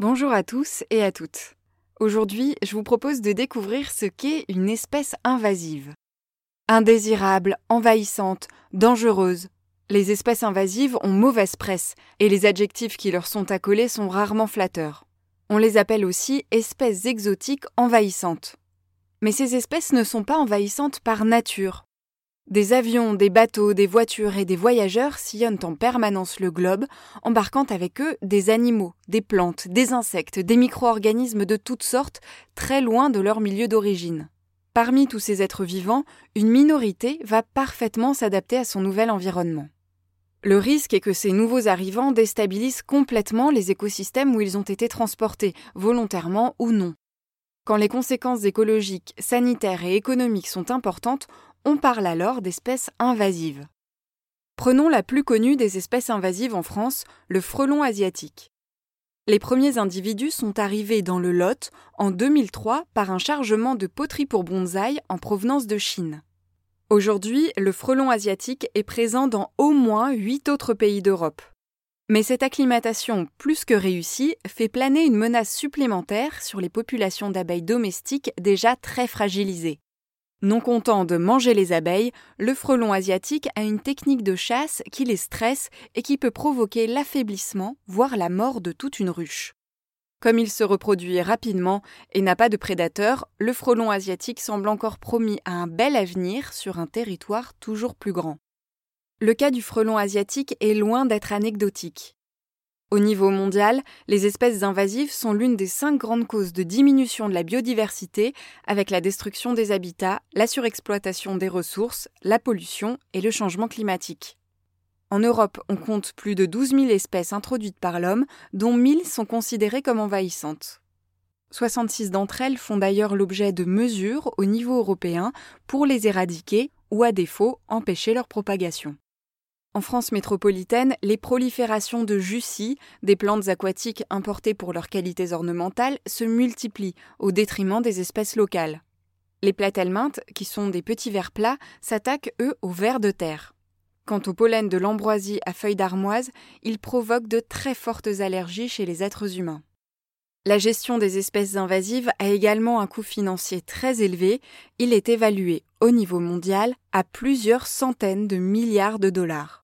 Bonjour à tous et à toutes. Aujourd'hui, je vous propose de découvrir ce qu'est une espèce invasive. Indésirable, envahissante, dangereuse. Les espèces invasives ont mauvaise presse et les adjectifs qui leur sont accolés sont rarement flatteurs. On les appelle aussi espèces exotiques envahissantes. Mais ces espèces ne sont pas envahissantes par nature. Des avions, des bateaux, des voitures et des voyageurs sillonnent en permanence le globe, embarquant avec eux des animaux, des plantes, des insectes, des micro-organismes de toutes sortes, très loin de leur milieu d'origine. Parmi tous ces êtres vivants, une minorité va parfaitement s'adapter à son nouvel environnement. Le risque est que ces nouveaux arrivants déstabilisent complètement les écosystèmes où ils ont été transportés, volontairement ou non. Quand les conséquences écologiques, sanitaires et économiques sont importantes, on parle alors d'espèces invasives. Prenons la plus connue des espèces invasives en France, le frelon asiatique. Les premiers individus sont arrivés dans le Lot en 2003 par un chargement de poteries pour bonsaï en provenance de Chine. Aujourd'hui, le frelon asiatique est présent dans au moins huit autres pays d'Europe. Mais cette acclimatation plus que réussie fait planer une menace supplémentaire sur les populations d'abeilles domestiques déjà très fragilisées. Non content de manger les abeilles, le frelon asiatique a une technique de chasse qui les stresse et qui peut provoquer l'affaiblissement, voire la mort de toute une ruche. Comme il se reproduit rapidement et n'a pas de prédateurs, le frelon asiatique semble encore promis à un bel avenir sur un territoire toujours plus grand. Le cas du frelon asiatique est loin d'être anecdotique. Au niveau mondial, les espèces invasives sont l'une des cinq grandes causes de diminution de la biodiversité avec la destruction des habitats, la surexploitation des ressources, la pollution et le changement climatique. En Europe, on compte plus de 12 000 espèces introduites par l'homme, dont 1000 sont considérées comme envahissantes. 66 d'entre elles font d'ailleurs l'objet de mesures au niveau européen pour les éradiquer ou à défaut empêcher leur propagation. En France métropolitaine, les proliférations de jussis, des plantes aquatiques importées pour leurs qualités ornementales, se multiplient au détriment des espèces locales. Les platelmintes, qui sont des petits vers plats, s'attaquent eux aux vers de terre. Quant au pollen de l'ambroisie à feuilles d'armoise, il provoque de très fortes allergies chez les êtres humains. La gestion des espèces invasives a également un coût financier très élevé, il est évalué au niveau mondial à plusieurs centaines de milliards de dollars.